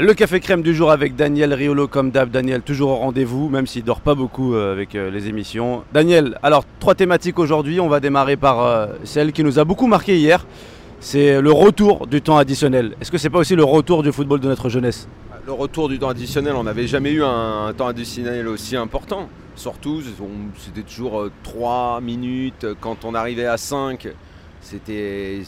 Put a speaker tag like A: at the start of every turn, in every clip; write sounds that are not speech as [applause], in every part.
A: Le café crème du jour avec Daniel Riolo comme d'hab. Daniel toujours au rendez-vous, même s'il dort pas beaucoup euh, avec euh, les émissions. Daniel, alors trois thématiques aujourd'hui. On va démarrer par euh, celle qui nous a beaucoup marqué hier. C'est le retour du temps additionnel. Est-ce que c'est pas aussi le retour du football de notre jeunesse?
B: Le retour du temps additionnel, on n'avait jamais eu un, un temps additionnel aussi important. Surtout, c'était toujours 3 minutes. Quand on arrivait à 5, c'était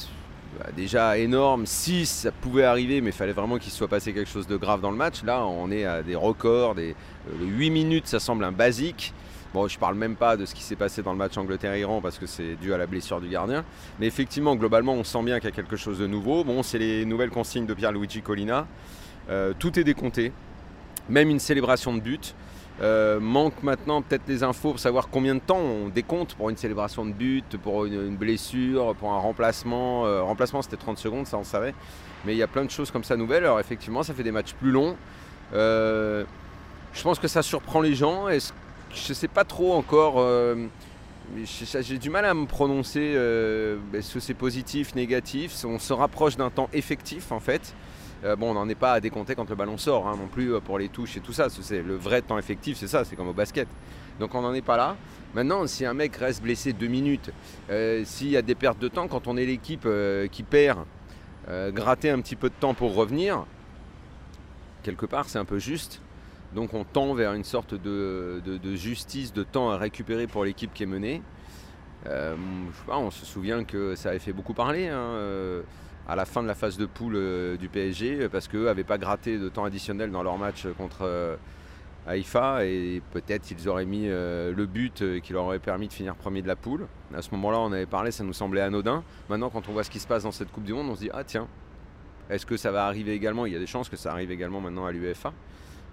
B: bah, déjà énorme. 6, ça pouvait arriver, mais il fallait vraiment qu'il soit passé quelque chose de grave dans le match. Là, on est à des records. Des, euh, 8 minutes, ça semble un basique. Bon, je parle même pas de ce qui s'est passé dans le match Angleterre-Iran parce que c'est dû à la blessure du gardien. Mais effectivement, globalement, on sent bien qu'il y a quelque chose de nouveau. Bon, c'est les nouvelles consignes de Pierre-Luigi Collina. Euh, tout est décompté, même une célébration de but. Euh, manque maintenant peut-être les infos pour savoir combien de temps on décompte pour une célébration de but, pour une, blessure, pour un remplacement. Euh, remplacement c'était 30 secondes, ça on savait. Mais il y a plein de choses comme ça nouvelles. Alors effectivement, ça fait des matchs plus longs. Euh, je pense que ça surprend les gens. Je ne sais pas trop encore. j'ai du mal à me prononcer. Est-ce que c'est positif, négatif? On se rapproche d'un temps effectif en fait. Euh, bon, on n'en est pas à décompter quand le ballon sort hein, non plus euh, pour les touches et tout ça. C'est le vrai temps effectif, c'est ça, c'est comme au basket. Donc on n'en est pas là. Maintenant, si un mec reste blessé deux minutes, euh, s'il y a des pertes de temps, quand on est l'équipe qui perd, gratter un petit peu de temps pour revenir, quelque part, c'est un peu juste. Donc on tend vers une sorte de, justice, de temps à récupérer pour l'équipe qui est menée. On se souvient que ça avait fait beaucoup parler hein, à la fin de la phase de poule euh, du PSG parce qu'eux n'avaient pas gratté de temps additionnel dans leur match contre euh, Haïfa et peut-être ils auraient mis euh, le but euh, qui leur aurait permis de finir premier de la poule. À ce moment-là, on avait parlé, ça nous semblait anodin. Maintenant, quand on voit ce qui se passe dans cette Coupe du Monde, on se dit ah tiens, est-ce que ça va arriver également? Il y a des chances que ça arrive également maintenant à l'UEFA.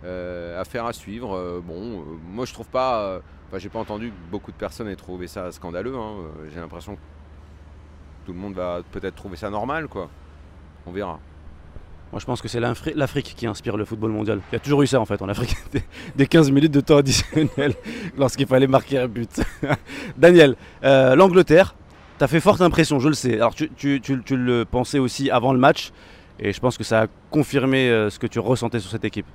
B: Euh, affaire à suivre. Euh, bon, euh, moi je trouve pas. euh, Enfin, j'ai pas entendu que beaucoup de personnes aient trouvé ça scandaleux. hein. Euh, J'ai l'impression que tout le monde va peut-être trouver ça normal, quoi. On verra.
A: Moi je pense que c'est l'Afri- l'Afrique qui inspire le football mondial. Il y a toujours eu ça en fait en Afrique, [laughs] des, des 15 minutes de temps additionnel [laughs] lorsqu'il fallait marquer un but. [laughs] Daniel, euh, l'Angleterre, t'as fait forte impression, je le sais. Alors tu le pensais aussi avant le match et je pense que ça a confirmé euh, ce que tu ressentais sur cette équipe.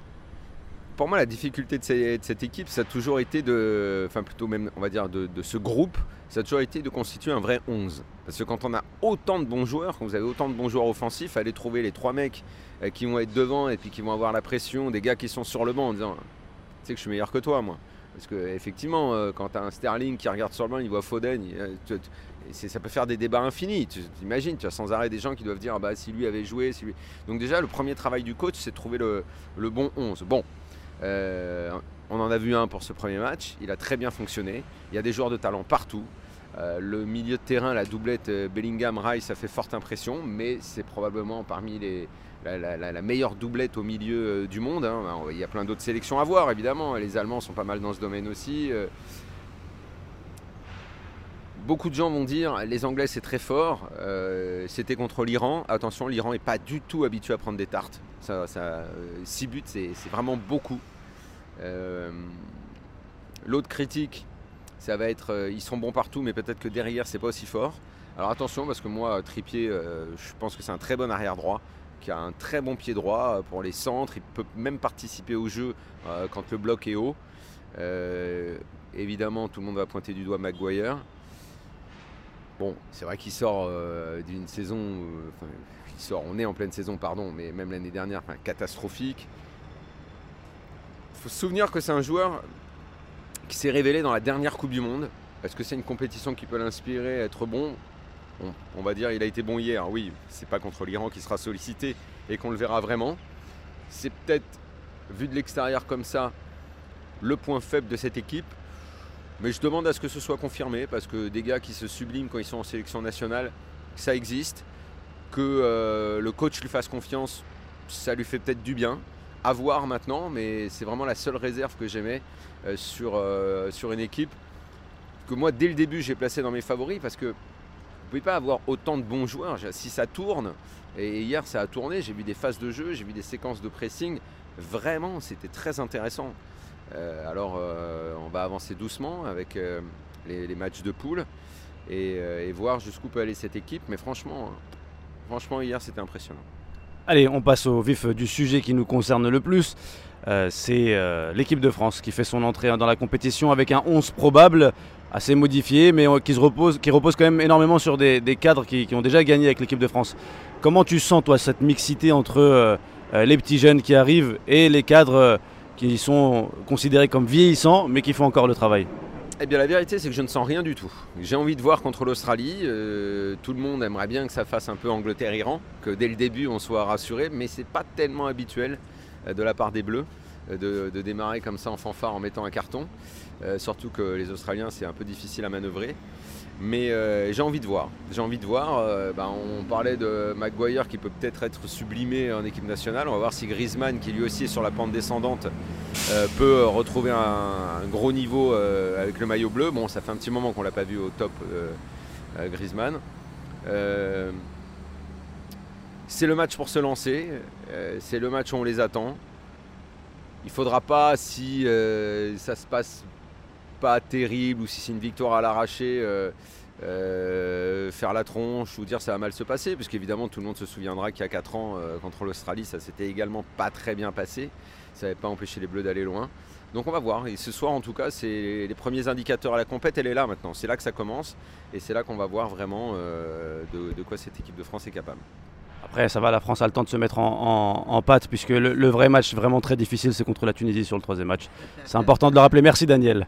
B: Pour moi, la difficulté de, cette équipe, ça a toujours été de. Enfin, plutôt même, on va dire, de, ce groupe, ça a toujours été de constituer un vrai 11. Parce que quand on a autant de bons joueurs, quand vous avez autant de bons joueurs offensifs, aller trouver les trois mecs euh, qui vont être devant et puis qui vont avoir la pression, des gars qui sont sur le banc en disant Tu sais que je suis meilleur que toi, moi. Parce que effectivement, euh, quand tu as un Sterling qui regarde sur le banc, il voit Foden, euh, ça peut faire des débats infinis. Tu imagines, tu as sans arrêt des gens qui doivent dire ah bah, si lui avait joué, si lui. Donc, déjà, le premier travail du coach, c'est de trouver le, le bon 11. Bon, euh, on en a vu un pour ce premier match, il a très bien fonctionné. Il y a des joueurs de talent partout. Euh, le milieu de terrain, la doublette euh, Bellingham-Rice, ça fait forte impression, mais c'est probablement parmi les, la, meilleure doublette au milieu du monde. hein. Il y a plein d'autres sélections à voir, évidemment. Les Allemands sont pas mal dans ce domaine aussi. Euh, Beaucoup de gens vont dire les Anglais c'est très fort, euh, c'était contre l'Iran. Attention, l'Iran n'est pas du tout habitué à prendre des tartes. Ça, ça, 6 buts c'est vraiment beaucoup. Euh, L'autre critique, ça va être euh, ils sont bons partout, mais peut-être que derrière c'est pas aussi fort. Alors attention parce que moi Trippier, euh, je pense que c'est un très bon arrière droit, qui a un très bon pied droit euh, pour les centres. Il peut même participer au jeu euh, quand le bloc est haut. Euh, évidemment, tout le monde va pointer du doigt Maguire. Bon, c'est vrai qu'il sort euh, d'une saison, euh, on est en pleine saison, pardon, mais même l'année dernière, catastrophique. Il faut se souvenir que c'est un joueur qui s'est révélé dans la dernière Coupe du Monde. Est-ce que c'est une compétition qui peut l'inspirer, être bon? On, on va dire il a été bon hier, oui, c'est pas contre l'Iran qui sera sollicité et qu'on le verra vraiment. C'est peut-être, vu de l'extérieur comme ça, le point faible de cette équipe. Mais je demande à ce que ce soit confirmé parce que des gars qui se subliment quand ils sont en sélection nationale, ça existe. Que euh, le coach lui fasse confiance, ça lui fait peut-être du bien. À voir maintenant, mais c'est vraiment la seule réserve que j'aimais euh, sur, euh, sur une équipe que moi, dès le début, j'ai placé dans mes favoris parce que pouvez pas avoir autant de bons joueurs. Si ça tourne, et hier ça a tourné, j'ai vu des phases de jeu, j'ai vu des séquences de pressing, vraiment c'était très intéressant. Euh, alors euh, on va avancer doucement avec euh, les, matchs de poule et, voir jusqu'où peut aller cette équipe. Mais franchement, franchement hier c'était impressionnant.
A: Allez, on passe au vif du sujet qui nous concerne le plus. C'est l'équipe de France qui fait son entrée dans la compétition avec un 11 probable, assez modifié, mais euh, qui, se repose, qui repose quand même énormément sur des, cadres qui, ont déjà gagné avec l'équipe de France. Comment tu sens, toi, cette mixité entre les petits jeunes qui arrivent et les cadres qui sont considérés comme vieillissants, mais qui font encore le travail?
B: Eh bien la vérité c'est que je ne sens rien du tout. J'ai envie de voir contre l'Australie. tout le monde aimerait bien que ça fasse un peu Angleterre-Iran, que dès le début on soit rassuré, mais c'est pas tellement habituel. Euh, de la part des Bleus euh, de, démarrer comme ça en fanfare en mettant un carton. Euh, surtout que les Australiens, c'est un peu difficile à manœuvrer. Mais j'ai envie de voir. J'ai envie de voir. Ben, on parlait de Maguire qui peut peut-être être sublimé en équipe nationale. On va voir si Griezmann, qui lui aussi est sur la pente descendante, peut retrouver un, gros niveau avec le maillot bleu. Bon, ça fait un petit moment qu'on l'a pas vu au top, Griezmann. C'est le match pour se lancer, euh, c'est le match où on les attend. Il faudra pas, si euh, ça se passe pas terrible ou si c'est une victoire à l'arraché, euh, faire la tronche ou dire ça va mal se passer, puisqu'évidemment tout le monde se souviendra qu'il y a 4 ans contre l'Australie, ça s'était également pas très bien passé. Ça n'avait pas empêché les Bleus d'aller loin. Donc on va voir. Et ce soir, en tout cas, c'est les premiers indicateurs à la compète. Elle est là maintenant. C'est là que ça commence. Et c'est là qu'on va voir vraiment de, quoi cette équipe de France est capable.
A: Après, ça va, la France a le temps de se mettre en, en, patte, puisque le, vrai match vraiment très difficile, c'est contre la Tunisie sur le troisième match. C'est important de le rappeler. Merci Daniel.